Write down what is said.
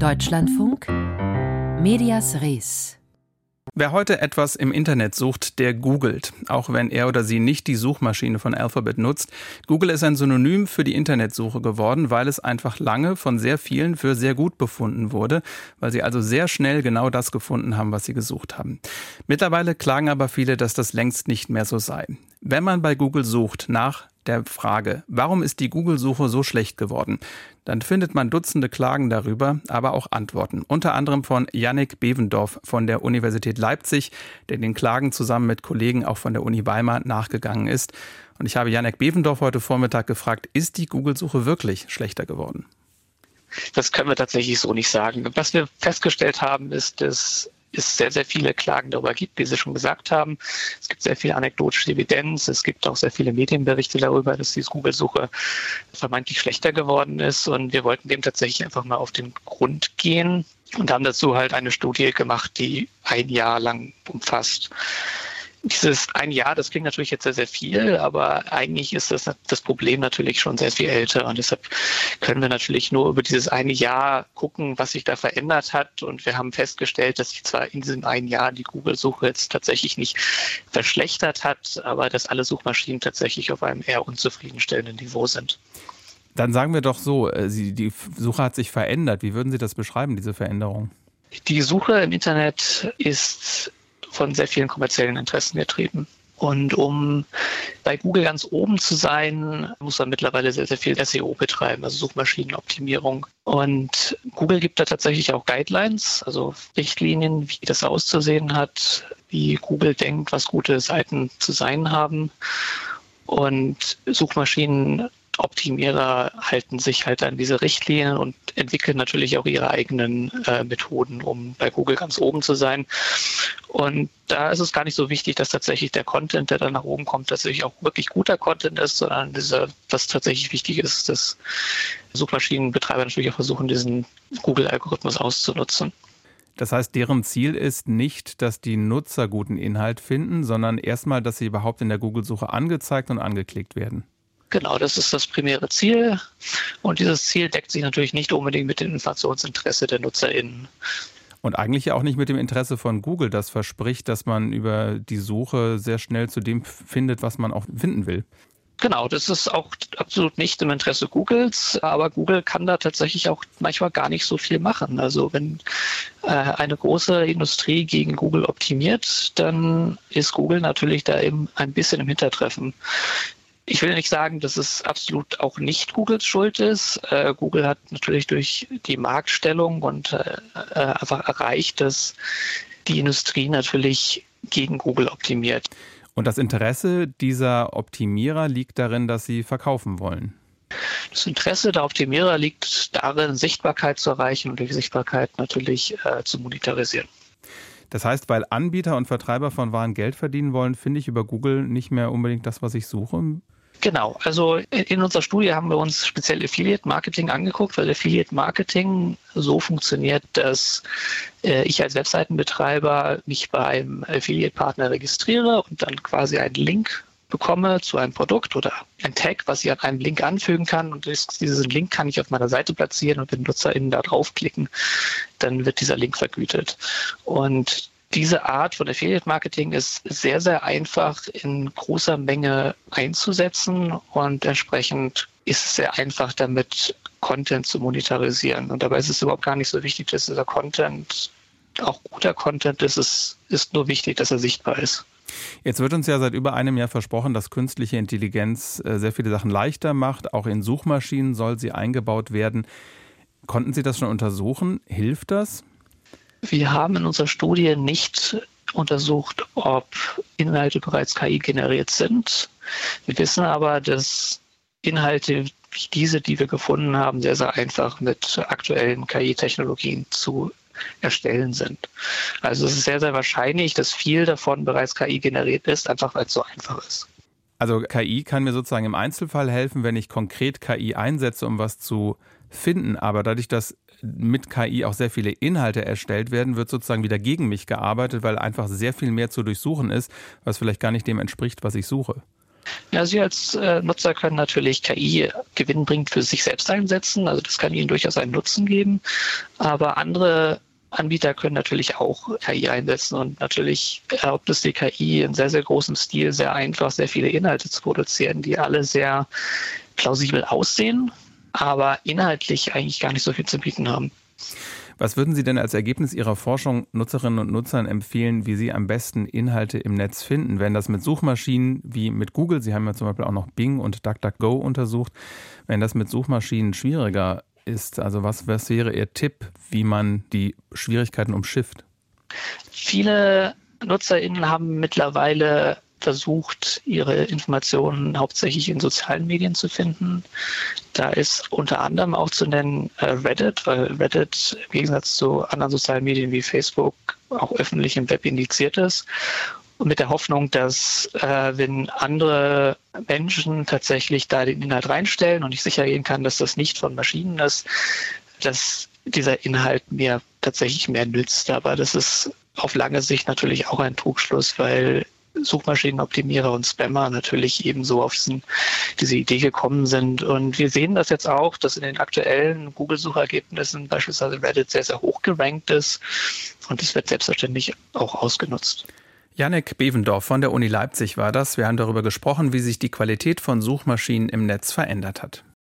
Deutschlandfunk Medias Res Wer heute etwas im Internet sucht, der googelt, auch wenn er oder sie nicht die Suchmaschine von Alphabet nutzt. Google ist ein Synonym für die Internetsuche geworden, weil es einfach lange von sehr vielen für sehr gut befunden wurde, weil sie also sehr schnell genau das gefunden haben, was sie gesucht haben. Mittlerweile klagen aber viele, dass das längst nicht mehr so sei. Wenn man bei Google sucht nach der Frage, warum ist die Google-Suche so schlecht geworden? Dann findet man Dutzende Klagen darüber, aber auch Antworten. Unter anderem von Yannick Bevendorf von der Universität Leipzig, der den Klagen zusammen mit Kollegen auch von der Uni Weimar nachgegangen ist. Und ich habe Yannick Bevendorf heute Vormittag gefragt, ist die Google-Suche wirklich schlechter geworden? Das können wir tatsächlich so nicht sagen. Was wir festgestellt haben, ist, dass es sehr, sehr viele Klagen darüber gibt, wie Sie schon gesagt haben. Es gibt sehr viel anekdotische Evidenz. Es gibt auch sehr viele Medienberichte darüber, dass die Google-Suche vermeintlich schlechter geworden ist. Und wir wollten dem tatsächlich einfach mal auf den Grund gehen und haben dazu halt eine Studie gemacht, die ein Jahr lang umfasst dieses ein Jahr, das klingt natürlich jetzt sehr, sehr viel, aber eigentlich ist das, das Problem natürlich schon sehr viel älter und deshalb können wir natürlich nur über dieses eine Jahr gucken, was sich da verändert hat und wir haben festgestellt, dass sich zwar in diesem einen Jahr die Google-Suche jetzt tatsächlich nicht verschlechtert hat, aber dass alle Suchmaschinen tatsächlich auf einem eher unzufriedenstellenden Niveau sind. Dann sagen wir doch so, äh, die Suche hat sich verändert. Wie würden Sie das beschreiben, diese Veränderung? Die Suche im Internet ist von sehr vielen kommerziellen Interessen getrieben. Und um bei Google ganz oben zu sein, muss man mittlerweile sehr, sehr viel SEO betreiben, also Suchmaschinenoptimierung. Und Google gibt da tatsächlich auch Guidelines, also Richtlinien, wie das auszusehen hat, wie Google denkt, was gute Seiten zu sein haben. Und Suchmaschinen Optimierer halten sich halt an diese Richtlinien und entwickeln natürlich auch ihre eigenen äh, Methoden, um bei Google ganz oben zu sein. Und da ist es gar nicht so wichtig, dass tatsächlich der Content, der dann nach oben kommt, tatsächlich auch wirklich guter Content ist, sondern diese, was tatsächlich wichtig ist, dass Suchmaschinenbetreiber natürlich auch versuchen, diesen Google-Algorithmus auszunutzen. Das heißt, deren Ziel ist nicht, dass die Nutzer guten Inhalt finden, sondern erstmal, dass sie überhaupt in der Google-Suche angezeigt und angeklickt werden. Genau, das ist das primäre Ziel. Und dieses Ziel deckt sich natürlich nicht unbedingt mit dem Informationsinteresse der NutzerInnen. Und eigentlich auch nicht mit dem Interesse von Google, das verspricht, dass man über die Suche sehr schnell zu dem findet, was man auch finden will. Genau, das ist auch absolut nicht im Interesse Googles, aber Google kann da tatsächlich auch manchmal gar nicht so viel machen. Also wenn äh, eine große Industrie gegen Google optimiert, dann ist Google natürlich da eben ein bisschen im Hintertreffen. Ich will nicht sagen, dass es absolut auch nicht Googles Schuld ist. Äh, Google hat natürlich durch die Marktstellung und äh, äh, einfach erreicht, dass die Industrie natürlich gegen Google optimiert. Und das Interesse dieser Optimierer liegt darin, dass sie verkaufen wollen. Das Interesse der Optimierer liegt darin, Sichtbarkeit zu erreichen und durch Sichtbarkeit natürlich äh, zu monetarisieren. Das heißt, weil Anbieter und Vertreiber von Waren Geld verdienen wollen, finde ich über Google nicht mehr unbedingt das, was ich suche. Genau, also in unserer Studie haben wir uns speziell Affiliate Marketing angeguckt, weil Affiliate Marketing so funktioniert, dass äh, ich als Webseitenbetreiber mich beim Affiliate Partner registriere und dann quasi einen Link bekomme zu einem Produkt oder ein Tag, was ich an einem Link anfügen kann. Und diesen Link kann ich auf meiner Seite platzieren und wenn NutzerInnen da draufklicken, dann wird dieser Link vergütet. Und diese Art von Affiliate Marketing ist sehr, sehr einfach in großer Menge einzusetzen und entsprechend ist es sehr einfach damit Content zu monetarisieren. Und dabei ist es überhaupt gar nicht so wichtig, dass dieser Content auch guter Content ist. Es ist nur wichtig, dass er sichtbar ist. Jetzt wird uns ja seit über einem Jahr versprochen, dass künstliche Intelligenz äh, sehr viele Sachen leichter macht. Auch in Suchmaschinen soll sie eingebaut werden. Konnten Sie das schon untersuchen? Hilft das? Wir haben in unserer Studie nicht untersucht, ob Inhalte bereits KI generiert sind. Wir wissen aber, dass Inhalte wie diese, die wir gefunden haben, sehr, sehr einfach mit aktuellen KI-Technologien zu erstellen sind. Also es ist sehr, sehr wahrscheinlich, dass viel davon bereits KI generiert ist, einfach weil es so einfach ist. Also KI kann mir sozusagen im Einzelfall helfen, wenn ich konkret KI einsetze, um was zu finden. Aber dadurch, dass mit KI auch sehr viele Inhalte erstellt werden, wird sozusagen wieder gegen mich gearbeitet, weil einfach sehr viel mehr zu durchsuchen ist, was vielleicht gar nicht dem entspricht, was ich suche. Ja, Sie als äh, Nutzer können natürlich KI gewinnbringend für sich selbst einsetzen. Also das kann Ihnen durchaus einen Nutzen geben. Aber andere Anbieter können natürlich auch KI einsetzen und natürlich erlaubt es die KI in sehr, sehr großem Stil sehr einfach, sehr viele Inhalte zu produzieren, die alle sehr plausibel aussehen, aber inhaltlich eigentlich gar nicht so viel zu bieten haben. Was würden Sie denn als Ergebnis Ihrer Forschung Nutzerinnen und Nutzern empfehlen, wie sie am besten Inhalte im Netz finden? Wenn das mit Suchmaschinen wie mit Google, Sie haben ja zum Beispiel auch noch Bing und DuckDuckGo untersucht, wenn das mit Suchmaschinen schwieriger ist, also was, was wäre Ihr Tipp, wie man die Schwierigkeiten umschifft? Viele NutzerInnen haben mittlerweile versucht, ihre Informationen hauptsächlich in sozialen Medien zu finden. Da ist unter anderem auch zu nennen äh, Reddit, weil Reddit im Gegensatz zu anderen sozialen Medien wie Facebook auch öffentlich im Web indiziert ist. Und mit der Hoffnung, dass äh, wenn andere Menschen tatsächlich da den Inhalt reinstellen und ich sicher gehen kann, dass das nicht von Maschinen ist, dass dieser Inhalt mir tatsächlich mehr nützt. Aber das ist auf lange Sicht natürlich auch ein Trugschluss, weil Suchmaschinenoptimierer und Spammer natürlich ebenso auf diesen, diese Idee gekommen sind. Und wir sehen das jetzt auch, dass in den aktuellen Google-Suchergebnissen beispielsweise Reddit sehr, sehr hoch gerankt ist. Und das wird selbstverständlich auch ausgenutzt. Janek Bevendorf von der Uni Leipzig war das. Wir haben darüber gesprochen, wie sich die Qualität von Suchmaschinen im Netz verändert hat.